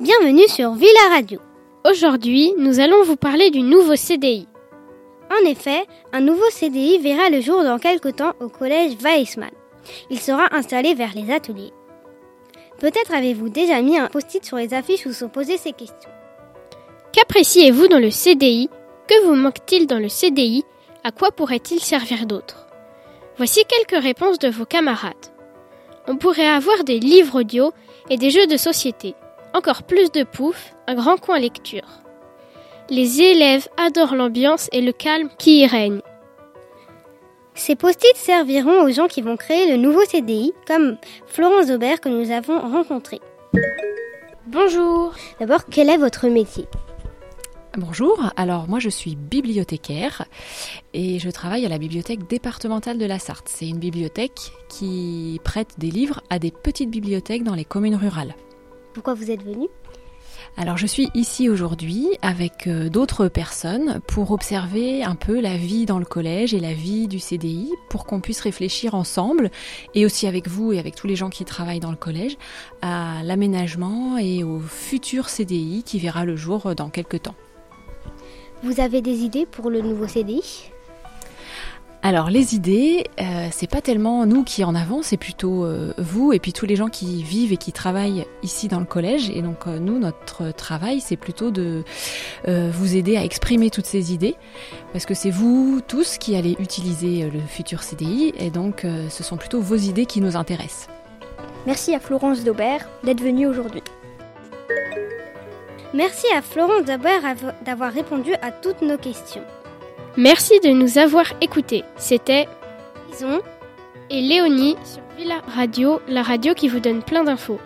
Bienvenue sur Villa Radio. Aujourd'hui, nous allons vous parler du nouveau CDI. En effet, un nouveau CDI verra le jour dans quelque temps au collège Weissmann. Il sera installé vers les ateliers. Peut-être avez-vous déjà mis un post-it sur les affiches où sont posées ces questions. Qu'appréciez-vous dans le CDI Que vous manque-t-il dans le CDI À quoi pourrait-il servir d'autre? Voici quelques réponses de vos camarades. On pourrait avoir des livres audio et des jeux de société. Encore plus de pouf, un grand coin lecture. Les élèves adorent l'ambiance et le calme qui y règne. Ces post-it serviront aux gens qui vont créer le nouveau CDI, comme Florence Aubert que nous avons rencontré. Bonjour. D'abord, quel est votre métier? Bonjour, alors moi je suis bibliothécaire et je travaille à la bibliothèque départementale de la Sarthe. C'est une bibliothèque qui prête des livres à des petites bibliothèques dans les communes rurales. Pourquoi vous êtes venu alors je suis ici aujourd'hui avec euh, d'autres personnes pour observer un peu la vie dans le collège et la vie du CDI pour qu'on puisse réfléchir ensemble et aussi avec vous et avec tous les gens qui travaillent dans le collège à l'aménagement et au futur CDI qui verra le jour dans quelques temps. Vous avez des idées pour le nouveau CDI alors les idées, euh, c'est pas tellement nous qui en avons, c'est plutôt euh, vous et puis tous les gens qui vivent et qui travaillent ici dans le collège. Et donc euh, nous, notre travail, c'est plutôt de vous aider à exprimer toutes ces idées, parce que c'est vous tous qui allez utiliser le futur CDI, et donc ce sont plutôt vos idées qui nous intéressent. Merci à Florence Daubert d'être venue aujourd'hui. Merci à Florence Daubert d'avoir répondu à toutes nos questions. Merci de nous avoir écoutés. C'était Ison et Léonie sur Villa Radio, la radio qui vous donne plein d'infos.